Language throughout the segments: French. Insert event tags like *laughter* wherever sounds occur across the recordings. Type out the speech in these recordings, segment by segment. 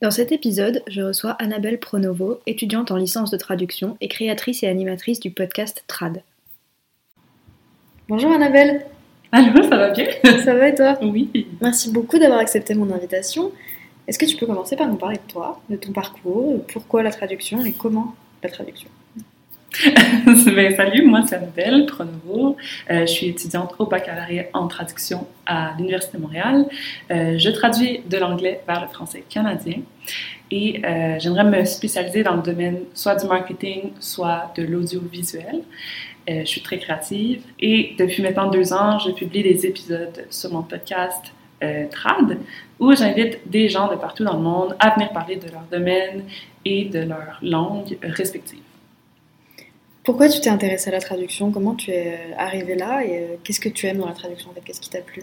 Dans cet épisode, je reçois Annabelle Pronovo, étudiante en licence de traduction et créatrice et animatrice du podcast Trad. Bonjour Annabelle Allô, ça va bien? *laughs* Ça va et toi? Oui. Merci beaucoup d'avoir accepté mon invitation. Est-ce que tu peux commencer par nous parler de toi, de ton parcours, pourquoi la traduction et comment la traduction? *laughs* ben, salut, moi c'est Annabelle Pronovo. Euh, je suis étudiante au baccalauréat en traduction à l'Université de Montréal. Euh, je traduis de l'anglais vers le français canadien et euh, j'aimerais me spécialiser dans le domaine soit du marketing, soit de l'audiovisuel. je suis très créative et depuis maintenant deux ans, je publie des épisodes sur mon podcast Trad où j'invite des gens de partout dans le monde à venir parler de leur domaine et de leur langue respective. Pourquoi tu t'es intéressée à la traduction? Comment tu es arrivée là? Et euh, qu'est-ce que tu aimes dans la traduction Qu'est-ce qui t'a plu?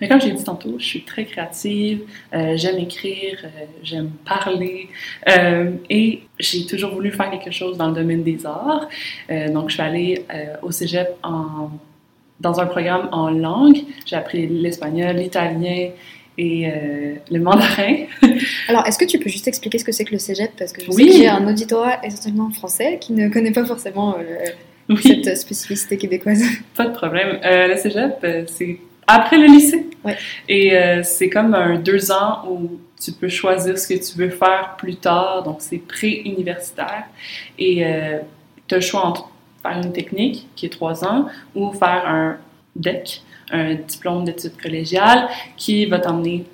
Mais comme j'ai dit tantôt, je suis très créative, euh, j'aime écrire, euh, j'aime parler et j'ai toujours voulu faire quelque chose dans le domaine des arts. donc, je suis allée au cégep en, dans un programme en langue. J'ai appris l'espagnol, l'italien et euh, le mandarin. *laughs* Alors, est-ce que tu peux juste expliquer ce que c'est que le cégep? Parce que je sais que j'ai un auditorat essentiellement français qui ne connaît pas forcément euh, cette spécificité québécoise. *laughs* Pas de problème. Euh, le cégep, c'est après le lycée. Ouais. Et c'est comme un deux ans où tu peux choisir ce que tu veux faire plus tard. Donc, c'est pré-universitaire. Et tu as le choix entre faire une technique, qui est trois ans, ou faire un DEC, un diplôme d'études collégiales qui va t'emmener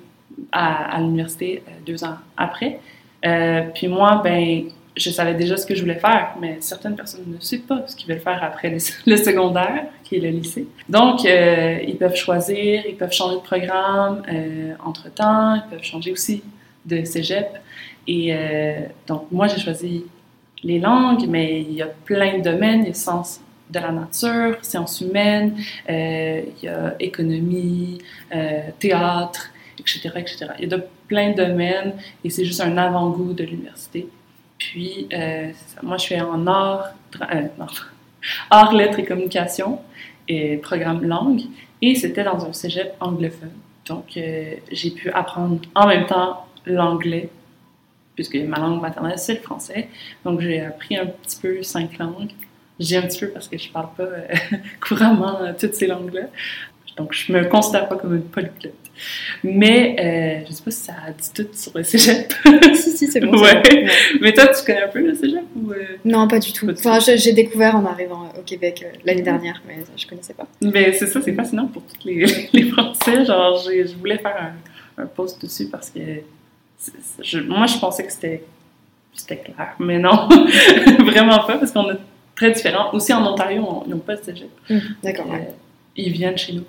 à, l'université euh, deux ans après. Euh, puis moi, ben, je savais déjà ce que je voulais faire, mais certaines personnes ne savent pas ce qu'ils veulent faire après *laughs* le, secondaire, qui est le lycée. Donc, euh, ils peuvent choisir, ils peuvent changer de programme entre-temps, ils peuvent changer aussi de cégep. Et donc, moi, j'ai choisi les langues, mais il y a plein de domaines, il y a sens de la nature, sciences humaines, euh, il y a économie, euh, théâtre, etc., etc. Il y a de plein de domaines et c'est juste un avant-goût de l'université. Puis, euh, moi, je suis en art, *laughs* art, lettres et communication et programme langue et c'était dans un cégep anglophone. Donc, j'ai pu apprendre en même temps l'anglais puisque ma langue maternelle, c'est le français. Donc, j'ai appris un petit peu cinq langues j'ai un petit peu parce que je parle pas euh, *laughs* couramment euh, toutes ces langues-là. Donc, je me considère pas comme une polyglotte. Mais euh, je sais pas si ça dit tout sur le cégep. *laughs* si, si, c'est bon. Ouais. Mais toi, tu connais un peu le cégep ou Non, pas du tout. enfin, j'ai découvert en arrivant au Québec l'année dernière, mais je connaissais pas. Mais c'est ça, c'est fascinant pour tous les, *laughs* les Français. Genre, je voulais faire un, un post dessus parce que je, moi, je pensais que c'était clair. Mais non, vraiment pas, parce qu'on a très différents. Aussi en Ontario, ils n'ont pas de cégep. Mmh, d'accord. Euh, ils viennent chez nous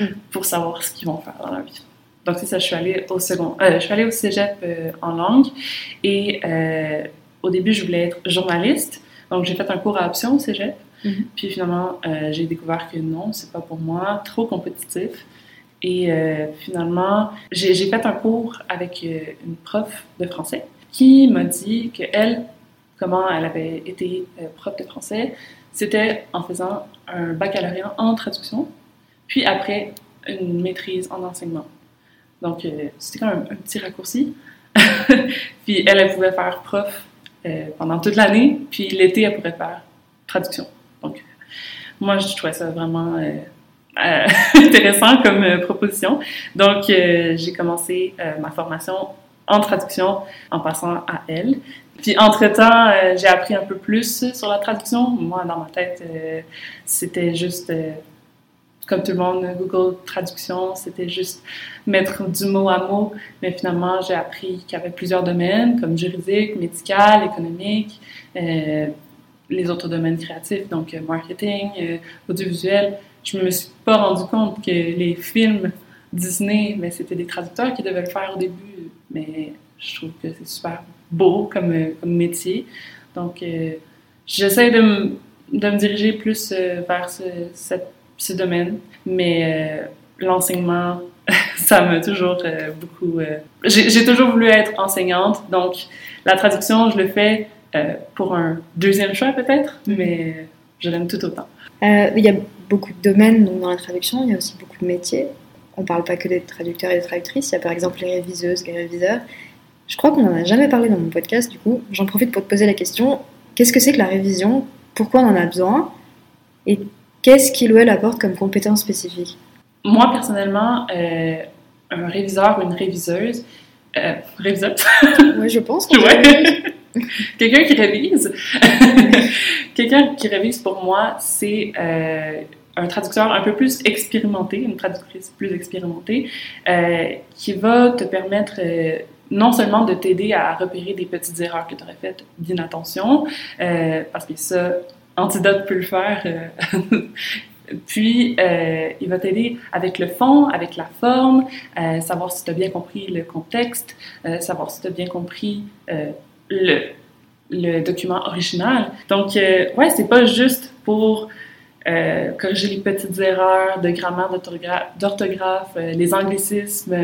mmh. pour savoir ce qu'ils vont faire dans la vie. Donc c'est ça, je suis allée au second, euh, je suis allée au cégep euh, en langue et au début je voulais être journaliste, donc j'ai fait un cours à option au cégep. Mmh. Puis finalement j'ai découvert que non, c'est pas pour moi, trop compétitif. Et finalement j'ai fait un cours avec une prof de français qui m'a dit qu'elle comment elle avait été euh, prof de français, c'était en faisant un baccalauréat en traduction, puis après une maîtrise en enseignement. Donc, euh, c'était quand même un petit raccourci. *laughs* puis elle, elle pouvait faire prof euh, pendant toute l'année, puis l'été, elle pourrait faire traduction. Donc, moi, je trouvais ça vraiment *laughs* intéressant comme proposition. Donc, j'ai commencé ma formation en traduction en passant à elle. Puis entre-temps, euh, j'ai appris un peu plus sur la traduction. Moi, dans ma tête, euh, c'était juste, euh, comme tout le monde, Google Traduction, c'était juste mettre du mot à mot. Mais finalement, j'ai appris qu'il y avait plusieurs domaines, comme juridique, médical, économique, les autres domaines créatifs, donc marketing, audiovisuel. Je me suis pas rendu compte que les films Disney, mais c'était des traducteurs qui devaient le faire au début. Mais je trouve que c'est super beau comme, euh, comme métier. Donc, euh, j'essaie de, me, de me diriger plus euh, vers ce, ce, domaine, mais l'enseignement, *laughs* ça m'a toujours beaucoup... J'ai toujours voulu être enseignante, donc la traduction, je le fais pour un deuxième choix peut-être, mm-hmm. mais je l'aime tout autant. il y a beaucoup de domaines dans la traduction, il y a aussi beaucoup de métiers. On ne parle pas que des traducteurs et des traductrices, il y a par exemple les réviseuses, les réviseurs. Je crois qu'on n'en a jamais parlé dans mon podcast, du coup, j'en profite pour te poser la question. Qu'est-ce que c'est que la révision? Pourquoi on en a besoin? Et qu'est-ce qu'il ou elle apporte comme compétence spécifique? Moi, personnellement, euh, un réviseur ou une réviseuse, euh, réviseuse? *laughs* Oui, je pense. *laughs* Quelqu'un qui révise. *laughs* Quelqu'un qui révise pour moi, c'est euh, un traducteur un peu plus expérimenté, une traductrice plus expérimentée, euh, qui va te permettre non seulement de t'aider à repérer des petites erreurs que tu aurais faites d'inattention, euh, parce que ça, Antidote peut le faire. Euh, *laughs* puis, euh, il va t'aider avec le fond, avec la forme, savoir si tu as bien compris le contexte, savoir si tu as bien compris le, le document original. Donc, ouais, c'est pas juste pour corriger les petites erreurs de grammaire, d'orthographe, les anglicismes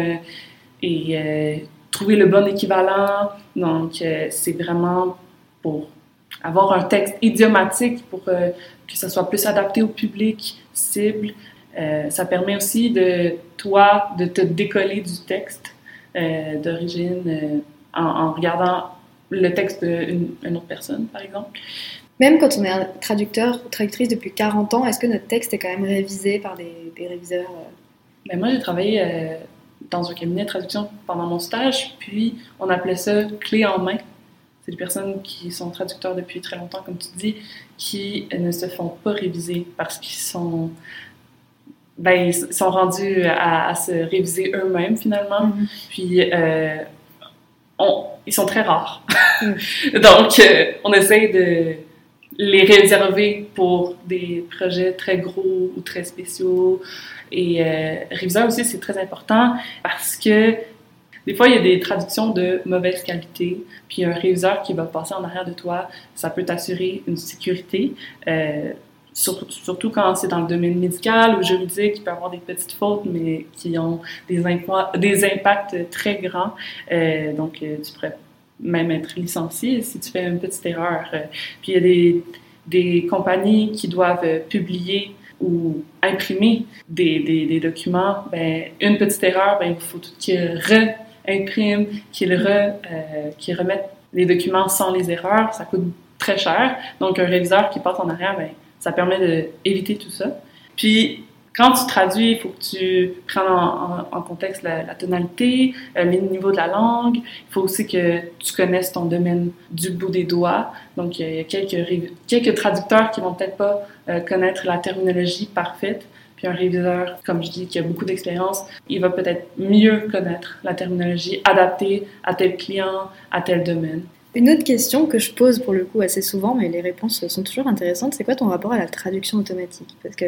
et trouver le bon équivalent. Donc, euh, c'est vraiment pour avoir un texte idiomatique pour euh, que ça soit plus adapté au public cible. Euh, ça permet aussi de toi de te décoller du texte d'origine en, regardant le texte d'une autre personne, par exemple. Même quand on est un traducteur ou traductrice depuis 40 ans, est-ce que notre texte est quand même révisé par des, des réviseurs ben Moi, j'ai travaillé dans un cabinet de traduction pendant mon stage, puis on appelait ça clé en main. C'est des personnes qui sont traducteurs depuis très longtemps, comme tu dis, qui ne se font pas réviser parce qu'ils sont, ben, ils sont rendus à, se réviser eux-mêmes finalement. Mm-hmm. Puis euh, on, ils sont très rares. Mm. *laughs* Donc, euh, on essaie de les réserver pour des projets très gros ou très spéciaux. Et euh, réviseur aussi, c'est très important parce que des fois, il y a des traductions de mauvaise qualité, puis un réviseur qui va passer en arrière de toi, ça peut t'assurer une sécurité. Euh, surtout, quand c'est dans le domaine médical ou juridique, il peut y avoir des petites fautes, mais qui ont des, des impacts très grands. Euh, donc, euh, tu pourrais même être licencié si tu fais une petite erreur. Euh, puis il y a des, compagnies qui doivent publier ou imprimer des, documents, ben, une petite erreur, ben, il faut qu'ils réimpriment, qu'ils re, euh, remettent les documents sans les erreurs. Ça coûte très cher. Donc, un réviseur qui passe en arrière, ben, ça permet d'éviter tout ça. Puis, quand tu traduis, il faut que tu prennes en, contexte la, tonalité, euh, le niveau de la langue. Il faut aussi que tu connaisses ton domaine du bout des doigts. Donc, il y a quelques, quelques traducteurs qui vont peut-être pas euh, connaître la terminologie parfaite. Puis un réviseur, comme je dis, qui a beaucoup d'expérience, il va peut-être mieux connaître la terminologie adaptée à tel client, à tel domaine. Une autre question que je pose pour le coup assez souvent, mais les réponses sont toujours intéressantes, c'est quoi ton rapport à la traduction automatique? Parce que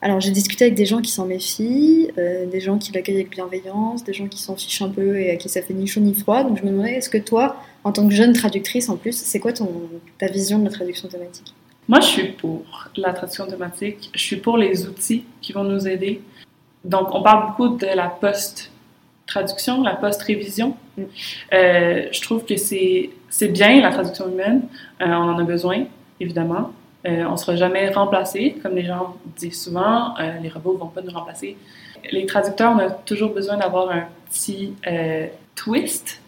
alors j'ai discuté avec des gens qui s'en méfient, euh, des gens qui l'accueillent avec bienveillance, des gens qui s'en fichent un peu et à qui ça fait ni chaud ni froid. Donc je me demandais, est-ce que toi, en tant que jeune traductrice en plus, c'est quoi ta vision de la traduction automatique? Moi je suis pour la traduction automatique, je suis pour les outils qui vont nous aider. Donc on parle beaucoup de la post-traduction, la post-révision. Euh, je trouve que c'est bien la traduction humaine, euh, on en a besoin évidemment. Euh, on ne sera jamais remplacé, comme les gens disent souvent, euh, les robots ne vont pas nous remplacer. Les traducteurs, on a toujours besoin d'avoir un petit euh, twist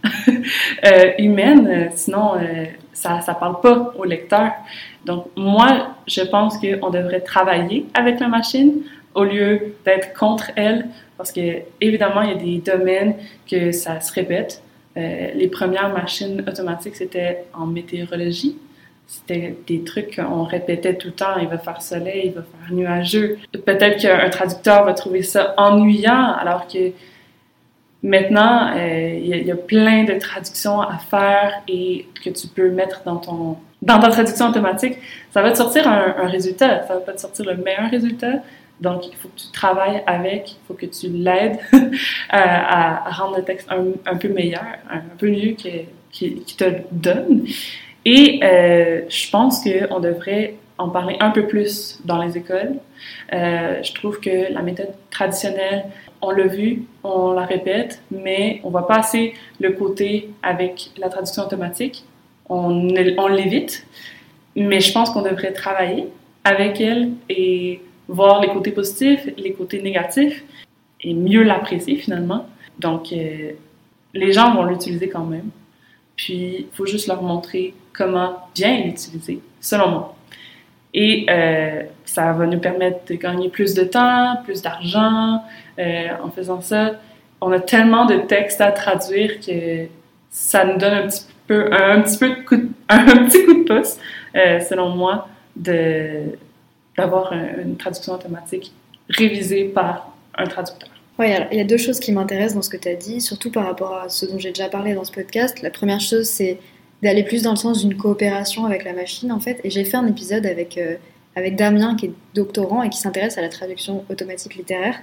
*laughs* humaine, sinon ça ne parle pas au lecteur. Donc moi, je pense qu'on devrait travailler avec la machine au lieu d'être contre elle, parce que évidemment, il y a des domaines que ça se répète. les premières machines automatiques, c'était en météorologie c'était des trucs qu'on répétait tout le temps. Il va faire soleil, il va faire nuageux. Peut-être qu'un traducteur va trouver ça ennuyant, alors que maintenant, euh, il y, a plein de traductions à faire et que tu peux mettre dans ton dans ta traduction automatique. Ça va te sortir un, résultat. Ça va pas te sortir le meilleur résultat. Donc, il faut que tu travailles avec, il faut que tu l'aides *laughs* à, rendre le texte un, peu meilleur, un peu mieux qu'il te donne. Et euh, je pense qu'on devrait en parler un peu plus dans les écoles. Euh, je trouve que la méthode traditionnelle, on l'a vu, on la répète, mais on voit pas assez le côté avec la traduction automatique. On, on l'évite, mais je pense qu'on devrait travailler avec elle et voir les côtés positifs, les côtés négatifs et mieux l'apprécier finalement. Donc, euh, les gens vont l'utiliser quand même. Puis, il faut juste leur montrer comment bien l'utiliser, selon moi. Et euh, ça va nous permettre de gagner plus de temps, plus d'argent euh, en faisant ça. On a tellement de textes à traduire que ça nous donne un petit peu, un, petit, peu de coup *laughs* un petit coup de pouce, euh, selon moi, d'avoir une traduction automatique révisée par un traducteur. Oui, il y a deux choses qui m'intéressent dans ce que tu as dit, surtout par rapport à ce dont j'ai déjà parlé dans ce podcast. La première chose, c'est d'aller plus dans le sens d'une coopération avec la machine en fait. Et j'ai fait un épisode avec, euh, avec Damien qui est doctorant et qui s'intéresse à la traduction automatique littéraire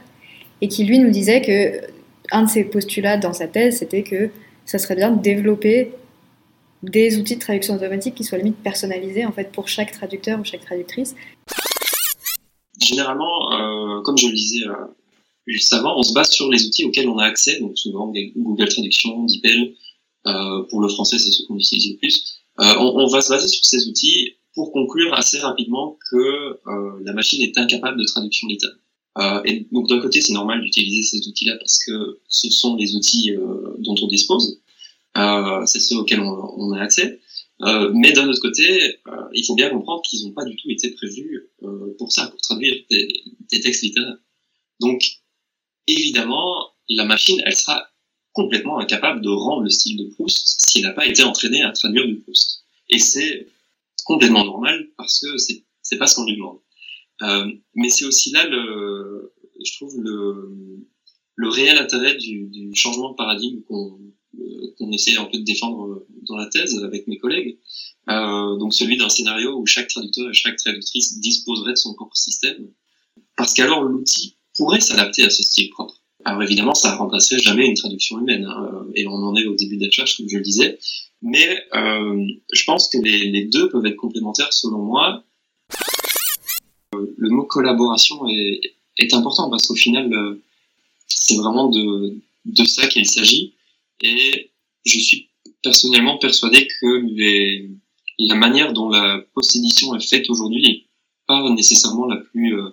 et qui lui nous disait que un de ses postulats dans sa thèse c'était que ça serait bien de développer des outils de traduction automatique qui soient limite personnalisés en fait pour chaque traducteur ou chaque traductrice. Généralement, euh, comme je le disais euh, juste avant, on se base sur les outils auxquels on a accès, donc souvent Google Traduction, DeepL, euh, pour le français, c'est ce qu'on utilise le plus. Euh, on, on, va se baser sur ces outils pour conclure assez rapidement que euh, la machine est incapable de traduction littérale. Euh, et donc d'un côté, c'est normal d'utiliser ces outils-là parce que ce sont les outils euh, dont on dispose, euh, c'est ceux auxquels on, on a accès. mais d'un autre côté, il faut bien comprendre qu'ils n'ont pas du tout été prévus pour ça, pour traduire des, des, textes littéraires. Donc évidemment, la machine, elle sera complètement incapable de rendre le style de Proust s'il n'a pas été entraîné à traduire du Proust. Et c'est complètement normal parce que c'est c'est pas ce qu'on lui demande. Euh, mais c'est aussi là le, je trouve le, réel intérêt du, changement de paradigme qu'on euh, qu'on essaie un peu de défendre dans la thèse avec mes collègues. Euh, donc celui d'un scénario où chaque traducteur et chaque traductrice disposerait de son propre système. Parce qu'alors l'outil pourrait s'adapter à ce style propre. Alors évidemment, ça remplacerait jamais une traduction humaine, hein, et on en est au début de comme je le disais. Mais euh, je pense que les, deux peuvent être complémentaires selon moi. Euh, le mot collaboration est, est important parce qu'au final, euh, c'est vraiment de, de ça qu'il s'agit. Et je suis personnellement persuadé que les, la manière dont la post-édition est faite aujourd'hui n'est pas nécessairement la plus euh,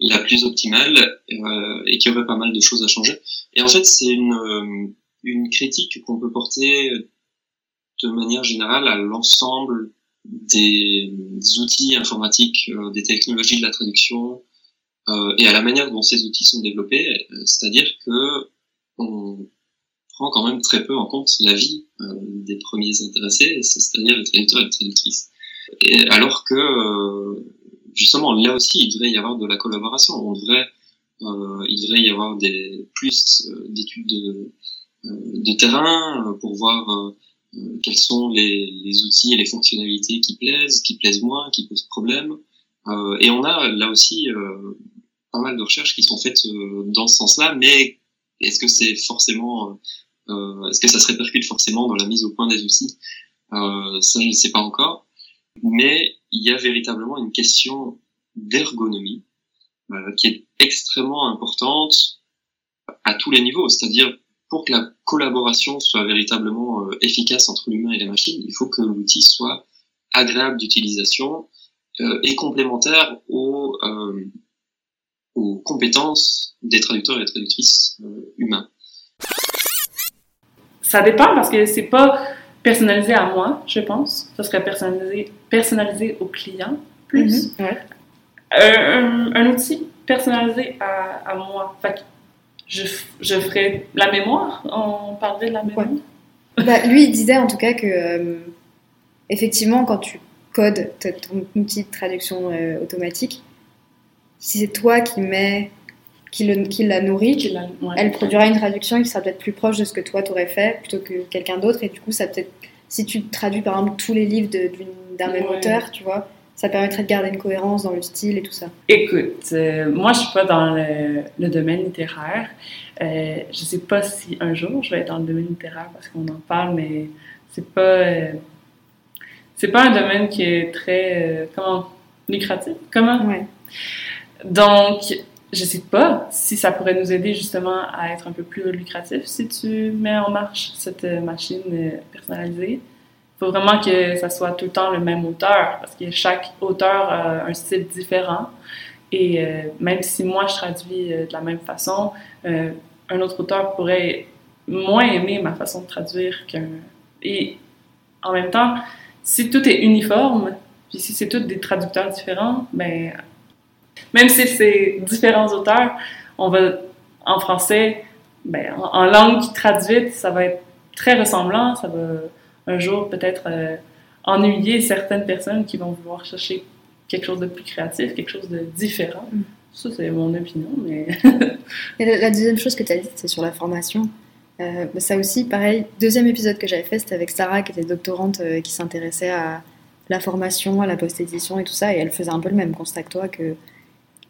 la plus optimale euh, et qu'il y aurait pas mal de choses à changer. Et en fait, c'est une, euh, une critique qu'on peut porter de manière générale à l'ensemble des outils informatiques, euh, des technologies de la traduction euh, et à la manière dont ces outils sont développés. C'est-à-dire que on prend quand même très peu en compte la vie des premiers intéressés, c'est-à-dire les traducteurs et les traductrices. Et alors que justement, là aussi, il devrait y avoir de la collaboration. On devrait, euh, il devrait y avoir des plus euh, d'études de, euh, terrain pour voir quels sont les, outils et les fonctionnalités qui plaisent, qui plaisent moins, qui posent problème. et on a là aussi pas mal de recherches qui sont faites dans ce sens-là, mais est-ce que c'est forcément, est-ce que ça se répercute forcément dans la mise au point des outils? Ça, je ne sais pas encore. Mais il y a véritablement une question d'ergonomie euh, qui est extrêmement importante à tous les niveaux. C'est-à-dire, pour que la collaboration soit véritablement euh, efficace entre l'humain et la machine, il faut que l'outil soit agréable d'utilisation est complémentaire aux, aux compétences des traducteurs et des traductrices humains. Ça dépend parce que c'est pas personnalisé à moi, je pense. Ça serait personnalisé, personnalisé au client plus. Mhm, ouais. un, un, outil personnalisé à, à moi. Fait je, je ferais la mémoire. On parlerait de la mémoire? Ouais. *laughs* Bah, lui, il disait en tout cas que, euh, effectivement, quand tu codes ton outil de traduction euh, automatique, si c'est toi qui mets qui, le, qui la nourrit, Qui la- ouais. elle produira une traduction qui sera peut-être plus proche de ce que toi t'aurais fait plutôt que quelqu'un d'autre. Et du coup, ça peut-être, si tu traduis par exemple tous les livres d'un même Ouais. auteur, tu vois, ça permettrait de garder une cohérence dans le style et tout ça. Écoute, euh, moi, je suis pas dans le, le domaine littéraire. Euh, je sais pas si un jour je vais être dans le domaine littéraire parce qu'on en parle, mais c'est pas euh, c'est pas un domaine qui est très euh, comment lucratif? Comment? Ouais. Donc, je sais pas si ça pourrait nous aider justement à être un peu plus lucratif si tu mets en marche cette euh, machine euh, personnalisée. Il faut vraiment que ça soit tout le temps le même auteur parce que chaque auteur a un style différent. Et euh, même si moi je traduis de la même façon, un autre auteur pourrait moins aimer ma façon de traduire qu'un. Et en même temps, si tout est uniforme, puis si c'est tous des traducteurs différents, ben même si c'est différents auteurs, on va en français, ben, en, en langue traduite, ça va être très ressemblant. Ça va un jour peut-être euh, ennuyer certaines personnes qui vont vouloir chercher quelque chose de plus créatif, quelque chose de différent. Mm. Ça, c'est mon opinion, mais *laughs* Et la, la deuxième chose que tu as dit, c'est sur la formation. Euh, bah, ça aussi, pareil, deuxième épisode que j'avais fait, c'était avec Sarah, qui était doctorante, euh, qui s'intéressait à la formation, à la post-édition et tout ça, et elle faisait un peu le même constat que toi, que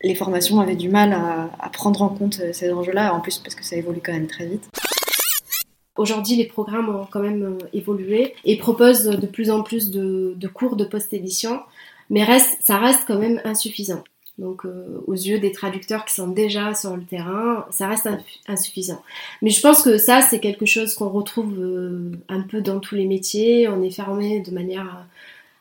les formations avaient du mal à, prendre en compte euh, ces enjeux-là, en plus parce que ça évolue quand même très vite. Aujourd'hui, les programmes ont quand même euh, évolué et proposent de plus en plus de, cours de post-édition, mais reste, ça reste quand même insuffisant. Donc, euh, aux yeux des traducteurs qui sont déjà sur le terrain, ça reste insuffisant. Mais je pense que ça, c'est quelque chose qu'on retrouve un peu dans tous les métiers. On est fermé de manière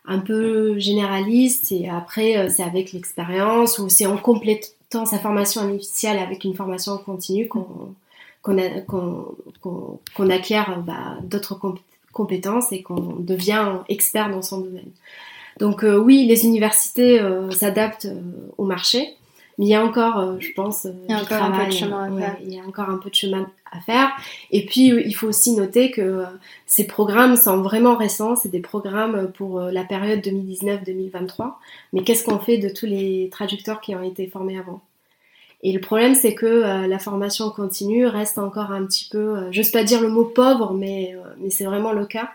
un peu généraliste et après, euh, c'est avec l'expérience ou c'est en complétant sa formation initiale avec une formation continue qu'on qu'on acquiert euh, bah, d'autres compé- compétences et qu'on devient expert dans son domaine. Donc euh, oui, les universités euh, s'adaptent euh, au marché, mais il y a encore, euh, je pense, euh, Il y a encore un peu de travail, chemin à ouais, faire. Il y a encore un peu de chemin à faire. Et puis euh, il faut aussi noter que euh, ces programmes sont vraiment récents, c'est des programmes pour euh, la période 2019-2023. Mais qu'est-ce qu'on fait de tous les traducteurs qui ont été formés avant? Et le problème, c'est que euh, la formation continue reste encore un petit peu, euh, j'ose pas dire le mot pauvre, mais, euh, mais c'est vraiment le cas.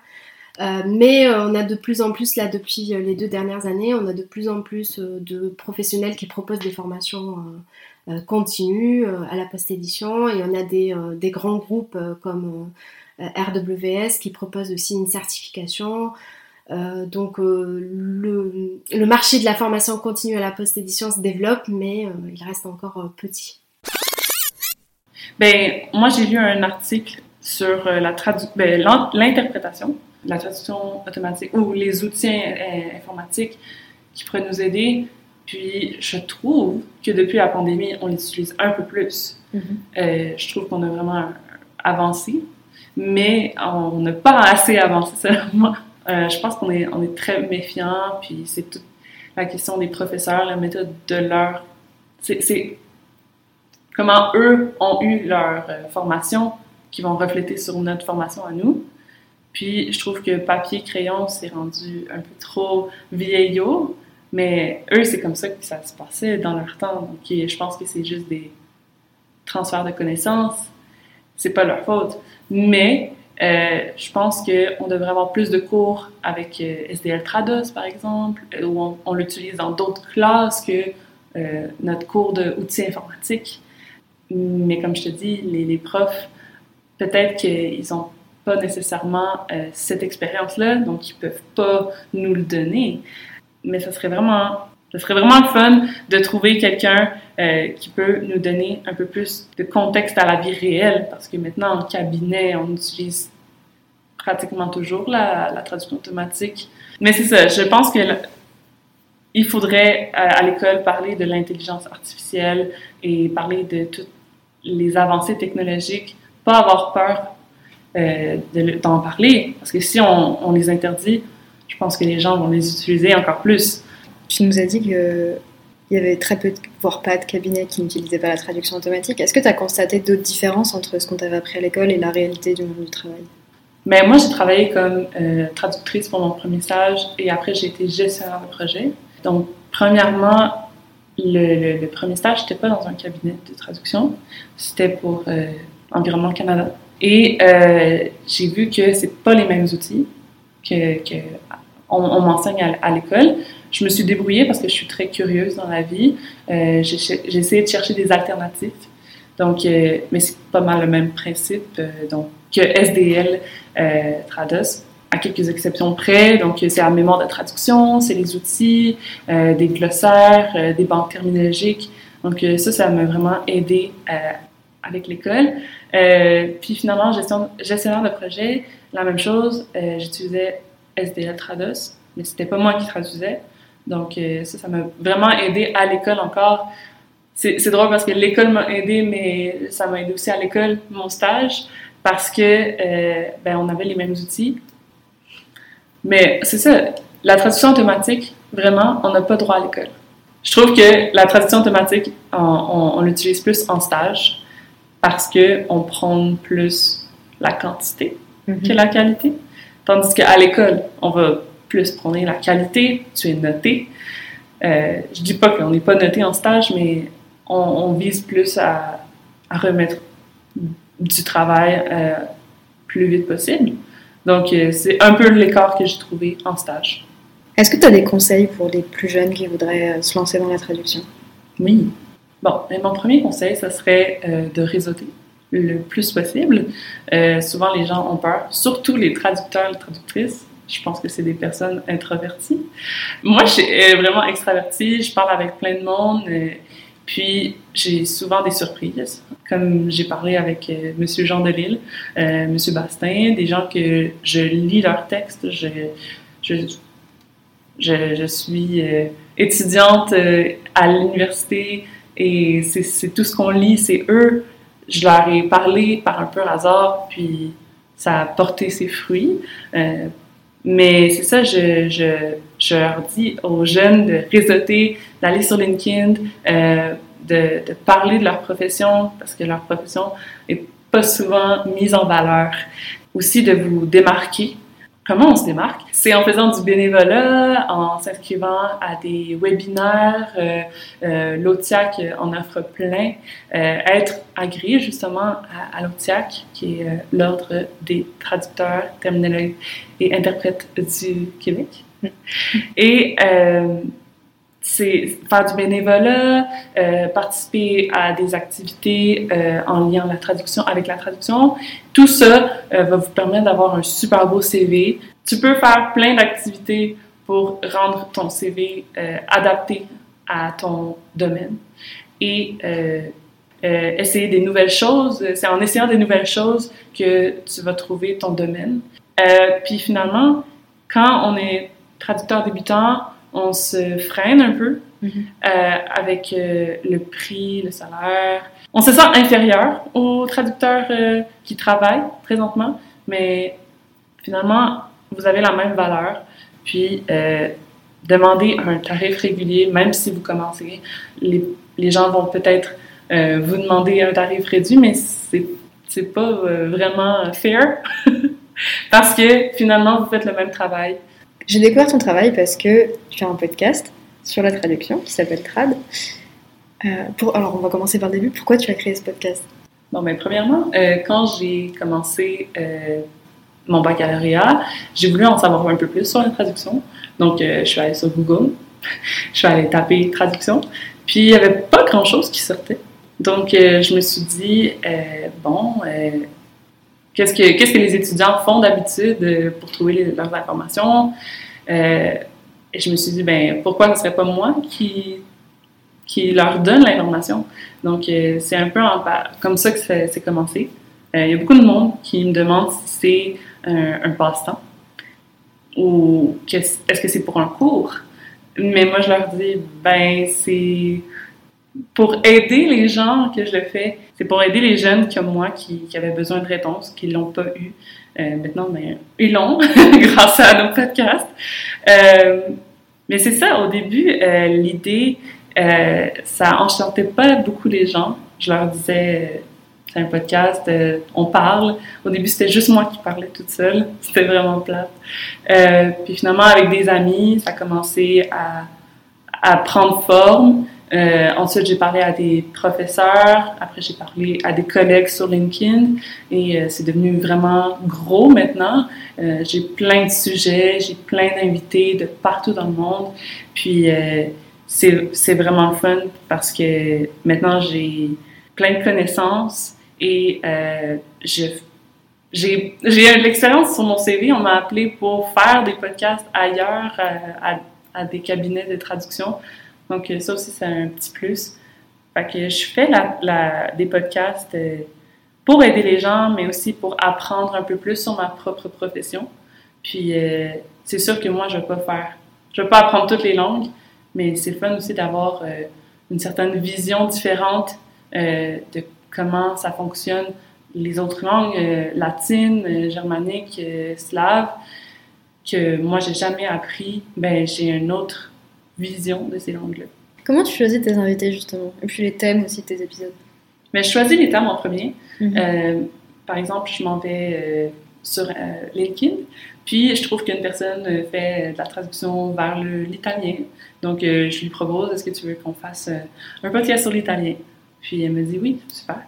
Euh, mais euh, on a de plus en plus, là, depuis euh, les deux dernières années, on a de plus en plus de professionnels qui proposent des formations continues à la post-édition. Et on a des, grands groupes comme RWS qui proposent aussi une certification. Donc le, marché de la formation continue à la post-édition se développe, mais il reste encore petit. Ben, moi, j'ai lu un article sur euh, la ben, l'in- l'interprétation, la traduction automatique ou les outils euh, informatiques qui pourraient nous aider. Puis, je trouve que depuis la pandémie, on les utilise un peu plus. Mhm. Euh, je trouve qu'on a vraiment avancé, mais on n'a pas assez avancé, selon moi. Euh, je pense qu'on est, on est très méfiant, puis c'est toute la question des professeurs, la méthode de leur... C'est, comment eux ont eu leur formation qui vont refléter sur notre formation à nous. Puis je trouve que papier, crayon, c'est rendu un peu trop vieillot, mais eux, c'est comme ça que ça se passait dans leur temps. Donc je pense que c'est juste des transferts de connaissances. C'est pas leur faute. Mais euh, je pense qu'on devrait avoir plus de cours avec euh, SDL Trados, par exemple, euh, où on, l'utilise dans d'autres classes que notre cours d'outils informatiques. Mais comme je te dis, les profs, peut-être qu'ils n'ont pas nécessairement euh, cette expérience-là, donc ils ne peuvent pas nous le donner. Mais ça serait vraiment, ça serait vraiment fun de trouver quelqu'un euh, qui peut nous donner un peu plus de contexte à la vie réelle, parce que maintenant, en cabinet, on utilise pratiquement toujours la, traduction automatique. Mais c'est ça, je pense que il faudrait à, l'école parler de l'intelligence artificielle et parler de toutes les avancées technologiques, pas avoir peur euh, d'en parler, parce que si on, on, les interdit, je pense que les gens vont les utiliser encore plus. Tu nous as dit qu'il y avait très peu, voire pas de cabinets qui n'utilisaient pas la traduction automatique. Est-ce que tu as constaté d'autres différences entre ce qu'on t'avait appris à l'école et la réalité du monde du travail? Mais moi, j'ai travaillé comme euh, traductrice pour mon premier stage et après, j'ai été gestionnaire de projet. Donc, premièrement, le, le, premier stage, n'était pas dans un cabinet de traduction, c'était pour euh, Environnement Canada. Et euh, j'ai vu que c'est pas les mêmes outils que, que on, m'enseigne à, l'école. Je me suis débrouillée parce que je suis très curieuse dans la vie. Euh, j'ai essayé de chercher des alternatives. Donc, euh, mais c'est pas mal le même principe donc, que SDL Trados à quelques exceptions près. Donc, c'est la mémoire de traduction, c'est les outils, des glossaires, des banques terminologiques. Donc, ça, ça m'a vraiment aidé avec l'école. puis finalement, gestion, gestionnaire de projet, la même chose. J'utilisais SDL Trados, mais c'était pas moi qui traduisais. Donc, ça, ça m'a vraiment aidé à l'école encore. C'est drôle parce que l'école m'a aidé, mais ça m'a aidé aussi à l'école, mon stage, parce que ben, on avait les mêmes outils. Mais c'est ça, la traduction automatique, vraiment, on n'a pas droit à l'école. Je trouve que la traduction automatique, on, l'utilise plus en stage parce qu'on prend plus la quantité mm-hmm. que la qualité. Tandis qu'à l'école, on va plus prendre la qualité, tu es noté. Euh, je dis pas qu'on n'est pas noté en stage, mais on, vise plus à, remettre du travail euh, plus vite possible. Donc, euh, c'est un peu l'écart que j'ai trouvé en stage. Est-ce que tu as des conseils pour les plus jeunes qui voudraient euh, se lancer dans la traduction? Oui. Bon, mon premier conseil, ce serait euh, de réseauter le plus possible. souvent, les gens ont peur, surtout les traducteurs et traductrices. Je pense que c'est des personnes introverties. Moi, je suis vraiment extravertie. Je parle avec plein de monde. Puis, j'ai souvent des surprises, comme j'ai parlé avec euh, M. Jean Delille, euh, M. Bastin, des gens que je lis leurs textes, je, je, je, suis euh, étudiante euh, à l'université et c'est tout ce qu'on lit, c'est eux. Je leur ai parlé par un peu hasard, puis ça a porté ses fruits. mais c'est ça, je, je, je, leur dis aux jeunes de réseauter, d'aller sur LinkedIn, de, de, parler de leur profession, parce que leur profession est pas souvent mise en valeur. Aussi de vous démarquer. Comment on se démarque? C'est en faisant du bénévolat, en s'inscrivant à des webinaires. Euh, euh, L'OTIAC en offre plein. Euh, être agréé justement à, à l'OTIAC, qui est euh, l'Ordre des traducteurs, terminologues et interprètes du Québec. Et euh, c'est faire du bénévolat, euh, participer à des activités euh, en lien la traduction avec la traduction. Tout ça euh, va vous permettre d'avoir un super beau CV. Tu peux faire plein d'activités pour rendre ton CV adapté à ton domaine et essayer des nouvelles choses. C'est en essayant des nouvelles choses que tu vas trouver ton domaine. puis finalement, quand on est traducteur débutant, on se freine un peu mhm. euh, avec euh, le prix, le salaire. On se sent inférieur aux traducteurs euh, qui travaillent présentement, mais finalement, vous avez la même valeur. Puis, demandez un tarif régulier, même si vous commencez. Les, les gens vont peut-être vous demander un tarif réduit, mais c'est, c'est pas vraiment fair *laughs* parce que finalement, vous faites le même travail. J'ai découvert ton travail parce que tu fais un podcast sur la traduction qui s'appelle Trad. Euh, alors, on va commencer par le début. Pourquoi tu as créé ce podcast? Bon, mais premièrement, euh, quand j'ai commencé euh, mon baccalauréat, j'ai voulu en savoir un peu plus sur la traduction. Donc, je suis allée sur Google, *laughs* je suis allée taper traduction, puis il n'y avait pas grand-chose qui sortait. Donc, je me suis dit, bon, Qu'est-ce que, les étudiants font d'habitude euh, pour trouver leurs informations? Euh, et je me suis dit, ben, pourquoi ce ne serait pas moi qui, qui leur donne l'information? Donc, euh, c'est un peu comme ça que c'est commencé. Il y a beaucoup de monde qui me demande si c'est un, passe-temps ou est-ce que c'est pour un cours? Mais moi, je leur dis, ben, c'est pour aider les gens que je le fais. C'est pour aider les jeunes comme moi qui, qui avaient besoin de réponses, qui l'ont pas eu. Euh, maintenant, ben, ils l'ont *laughs* grâce à nos podcasts. Euh, mais c'est ça, au début, euh, l'idée, ça enchantait pas beaucoup les gens. Je leur disais, c'est un podcast, on parle. Au début, c'était juste moi qui parlais toute seule. *laughs* C'était vraiment plate. Puis finalement, avec des amis, ça a commencé à prendre forme. Euh, ensuite, j'ai parlé à des professeurs. Après, j'ai parlé à des collègues sur LinkedIn. Et euh, c'est devenu vraiment gros maintenant. Euh, j'ai plein de sujets, j'ai plein d'invités de partout dans le monde. Puis, c'est vraiment fun parce que maintenant, j'ai plein de connaissances et j'ai j'ai l'expérience sur mon CV. On m'a appelé pour faire des podcasts ailleurs, à des cabinets de traduction. Donc, euh, ça aussi, c'est un petit plus. Fait que je fais des podcasts euh, pour aider les gens, mais aussi pour apprendre un peu plus sur ma propre profession. Puis, euh, c'est sûr que moi, je ne vais pas faire, je vais pas apprendre toutes les langues, mais c'est fun aussi d'avoir une certaine vision différente de comment ça fonctionne les autres langues latines, germaniques, slaves, que moi, j'ai jamais appris. Ben, j'ai une autre vision de ces langues-là. Comment tu choisis tes invités justement? Et puis les thèmes aussi de tes épisodes Mais je choisis les thèmes en premier. Mhm. Euh, par exemple, je m'en vais euh, sur euh, LinkedIn, puis je trouve qu'une personne fait de la traduction vers l'italien. Donc, je lui propose, est-ce que tu veux qu'on fasse un podcast sur l'italien? Puis elle me dit oui, super.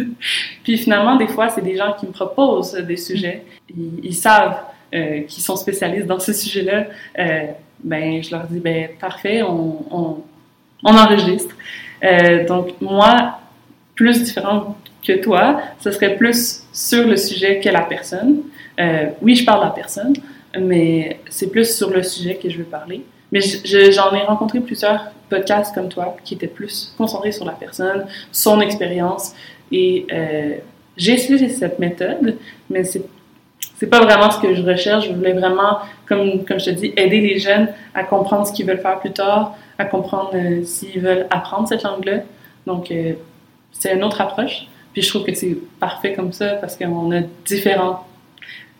*laughs* puis finalement, des fois, c'est des gens qui me proposent des sujets. Ils, ils savent euh, qu'ils sont spécialistes dans ce sujet-là. Euh, ben, je leur dis, ben, parfait, on, on, enregistre. Euh, donc, moi, plus différent que toi, ce serait plus sur le sujet que la personne. Oui, je parle à la personne, mais c'est plus sur le sujet que je veux parler. Mais je- je- j'en ai rencontré plusieurs podcasts comme toi qui étaient plus concentrés sur la personne, son expérience. Et j'ai essayé cette méthode, mais c'est c'est pas vraiment ce que je recherche. Je voulais vraiment, comme, comme je te dis, aider les jeunes à comprendre ce qu'ils veulent faire plus tard, à comprendre euh, s'ils veulent apprendre cette langue-là. Donc, euh, c'est une autre approche. Puis je trouve que c'est parfait comme ça parce qu'on a différents.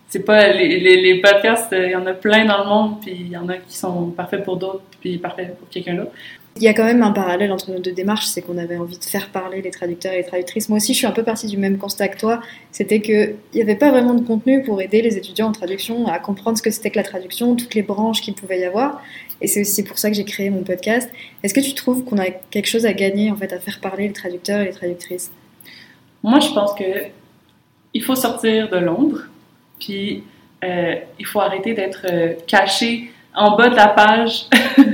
C'est pas les, podcasts, euh, il y en a plein dans le monde, puis il y en a qui sont parfaits pour d'autres, puis parfaits pour quelqu'un d'autre. Il y a quand même un parallèle entre nos deux démarches, c'est qu'on avait envie de faire parler les traducteurs et les traductrices. Moi aussi, je suis un peu partie du même constat que toi. C'était qu'il n'y avait pas vraiment de contenu pour aider les étudiants en traduction à comprendre ce que c'était que la traduction, toutes les branches qu'il pouvait y avoir. Et c'est aussi pour ça que j'ai créé mon podcast. Est-ce que tu trouves qu'on a quelque chose à gagner en fait à faire parler les traducteurs et les traductrices? Moi, je pense que il faut sortir de l'ombre, puis euh, il faut arrêter d'être euh, caché en bas de la page.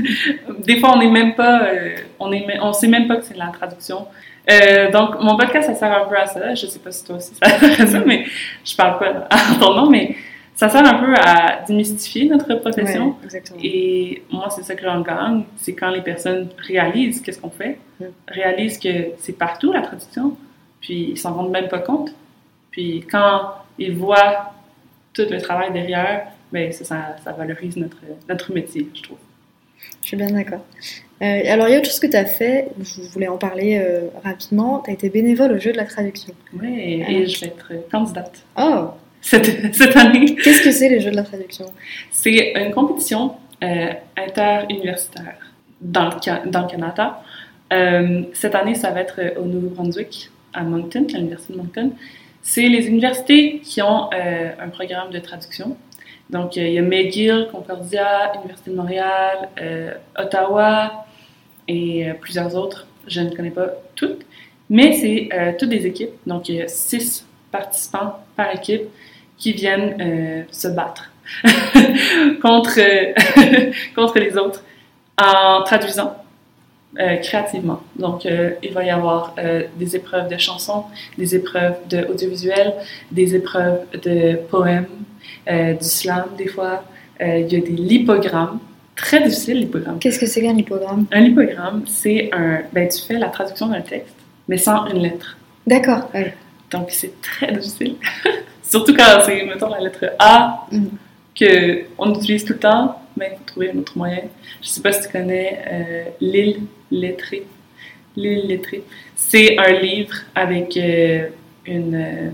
*laughs* Des fois, on n'est même pas, euh, on est, on sait même pas que c'est de la traduction. Euh, donc, mon podcast, ça sert un peu à ça. Je sais pas si toi aussi ça sert à ça, mais je parle pas en *laughs* ton nom, mais ça sert un peu à démystifier notre profession. Ouais, exactement. Et moi, c'est ça que j'en gagne, c'est quand les personnes réalisent qu'est-ce qu'on fait, Mm. réalisent que c'est partout la traduction, puis ils s'en rendent même pas compte. Puis quand ils voient tout le travail derrière, ben ça, ça, ça valorise notre, notre métier, je trouve. Je suis bien d'accord. Euh, alors, il y a autre chose que tu as fait, je voulais en parler euh, rapidement. Tu as été bénévole au jeu de la traduction. Oui, et, Ah. et je vais être candidate Oh cette, cette année. Qu'est-ce que c'est les jeux de la traduction? C'est une compétition euh, interuniversitaire dans le, dans le Canada. Euh, cette année, ça va être au Nouveau-Brunswick, à Moncton, à l'Université de Moncton. C'est les universités qui ont un programme de traduction. Donc, euh, il y a McGill, Concordia, Université de Montréal, euh, Ottawa et euh, plusieurs autres. Je ne connais pas toutes, mais c'est toutes des équipes. Donc, il y a six participants par équipe qui viennent se battre *laughs* contre, *laughs* contre les autres en traduisant créativement. Donc, il va y avoir des épreuves de chansons, des épreuves de audiovisuel, des épreuves de poèmes, euh, du slam des fois. Euh, il y a des lipogrammes, très difficiles lipogrammes. Qu'est-ce que c'est qu'un lipogramme Un lipogramme, c'est un... Ben, tu fais la traduction d'un texte, mais sans une lettre. D'accord. Donc, c'est très difficile. *laughs* Surtout quand c'est, mettons, la lettre A Mhm. qu'on utilise tout le temps, mais il faut trouver un autre moyen. Je sais pas si tu connais euh, L'île lettrée. L'île lettrée. C'est un livre avec euh, une, une,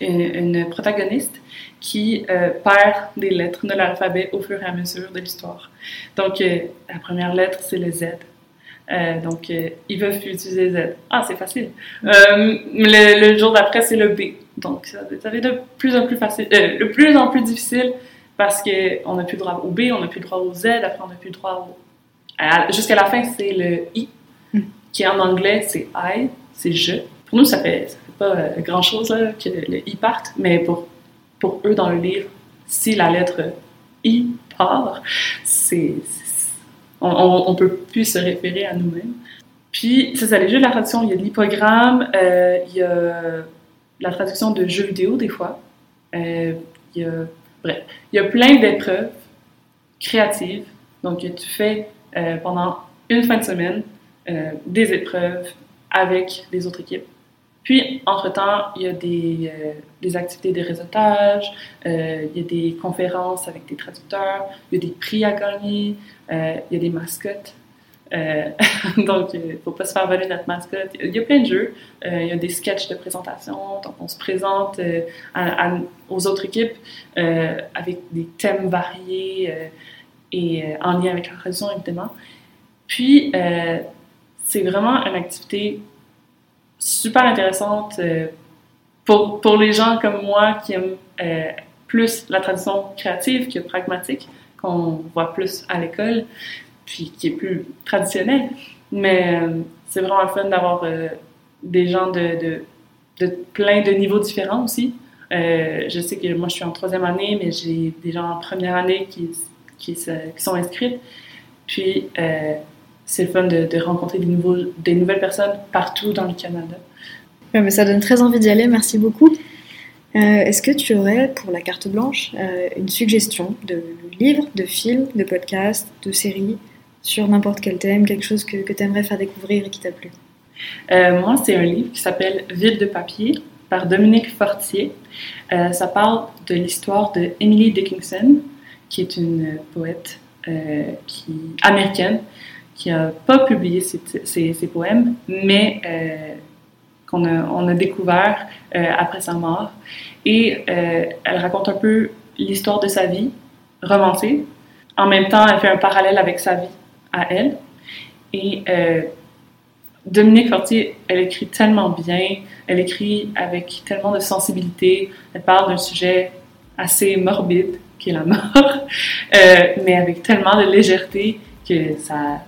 une, protagoniste qui euh, perd des lettres de l'alphabet au fur et à mesure de l'histoire. Donc, euh, la première lettre, c'est le Z. Euh, donc, ils peuvent plus utiliser Z. Ah, c'est facile. Le, le, jour d'après, c'est le B. Donc, ça, ça devient de plus en plus facile, de plus en plus difficile parce qu'on n'a plus le droit au B, on n'a plus le droit au Z, après on n'a plus le droit au... Jusqu'à la fin, c'est le I, mm. qui en anglais, c'est I, c'est je. Pour nous, ça fait, ça fait pas euh, grand-chose que le I parte, mais pour, pour eux, dans le livre, si la lettre I part, c'est on, ne peut plus se référer à nous-mêmes. Puis, c'est ça, les jeux de la traduction, il y a l'hypogramme, euh, il y a la traduction de jeux vidéo des fois. Euh, il y a, bref, il y a plein d'épreuves créatives. Donc, tu fais euh, pendant une fin de semaine des épreuves avec les autres équipes. Puis, entre-temps, il y a des, euh, activités de réseautage, euh, il y a des conférences avec des traducteurs, il y a des prix à gagner, euh, il y a des mascottes. *laughs* Donc, il ne faut pas se faire voler notre mascotte. Il y a plein de jeux. il y a des sketchs de présentation. Donc, on se présente aux autres équipes avec des thèmes variés et en lien avec la traduction, évidemment. Puis, c'est vraiment une activité super intéressante euh, pour, pour les gens comme moi qui aiment euh, plus la tradition créative que pragmatique, qu'on voit plus à l'école, puis qui est plus traditionnelle. Mais euh, c'est vraiment fun d'avoir des gens de, de, plein de niveaux différents aussi. je sais que moi, je suis en troisième année, mais j'ai des gens en première année qui, qui, sont inscrites. Puis, c'est le fun de, de rencontrer des, nouveaux, des, nouvelles personnes partout dans le Canada. Ouais, mais ça donne très envie d'y aller, merci beaucoup. Euh, Est-ce que tu aurais, pour la carte blanche, euh, une suggestion de livre, de film, de podcast, de série, sur n'importe quel thème, quelque chose que, que tu aimerais faire découvrir et qui t'a plu? Euh, Moi, c'est un livre qui s'appelle Ville de papier par Dominique Fortier. Ça parle de l'histoire de Emily Dickinson, qui est une poète qui, américaine qui n'a pas publié ses, poèmes, mais euh, qu'on a, découvert euh, après sa mort. Et euh, elle raconte un peu l'histoire de sa vie, romancée. En même temps, elle fait un parallèle avec sa vie à elle. Et Dominique Fortier, elle écrit tellement bien, elle écrit avec tellement de sensibilité, elle parle d'un sujet assez morbide, qui est la mort, *laughs* mais avec tellement de légèreté que ça,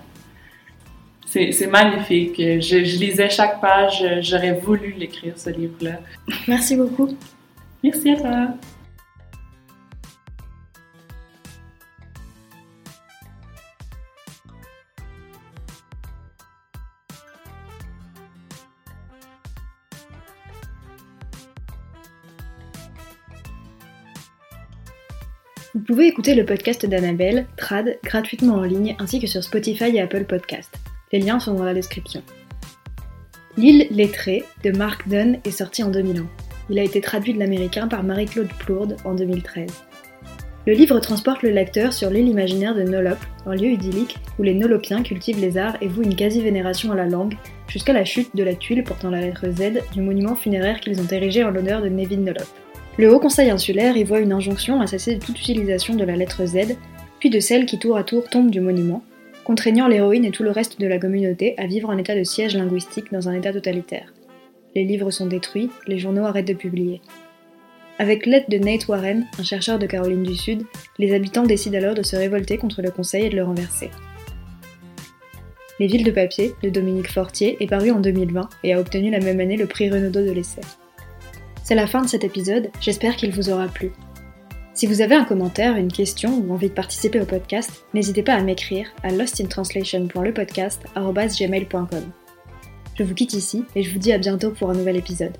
c'est magnifique. Je, je, lisais chaque page. J'aurais voulu l'écrire, ce livre-là. Merci beaucoup. Merci à toi. Vous pouvez écouter le podcast d'Annabelle, Trad, gratuitement en ligne, ainsi que sur Spotify et Apple Podcast. Les liens sont dans la description. L'île lettrée de Mark Dunn est sorti en 2001. Il a été traduit de l'américain par Marie-Claude Plourde en 2013. Le livre transporte le lecteur sur l'île imaginaire de Nolop, un lieu idyllique où les Nolopiens cultivent les arts et vouent une quasi-vénération à la langue, jusqu'à la chute de la tuile portant la lettre Z du monument funéraire qu'ils ont érigé en l'honneur de Nevin Nolop. Le Haut Conseil insulaire y voit une injonction à cesser toute utilisation de la lettre Z, puis de celle qui tour à tour tombe du monument, contraignant l'héroïne et tout le reste de la communauté à vivre en état de siège linguistique dans un état totalitaire. Les livres sont détruits, les journaux arrêtent de publier. Avec l'aide de Nate Warren, un chercheur de Caroline du Sud, les habitants décident alors de se révolter contre le conseil et de le renverser. Les villes de papier de Dominique Fortier est paru en 2020 et a obtenu la même année le prix Renaudot de l'essai. C'est la fin de cet épisode, j'espère qu'il vous aura plu. Si vous avez un commentaire, une question ou envie de participer au podcast, n'hésitez pas à m'écrire à lostintranslation.lepodcast.gmail.com. Je vous quitte ici et je vous dis à bientôt pour un nouvel épisode.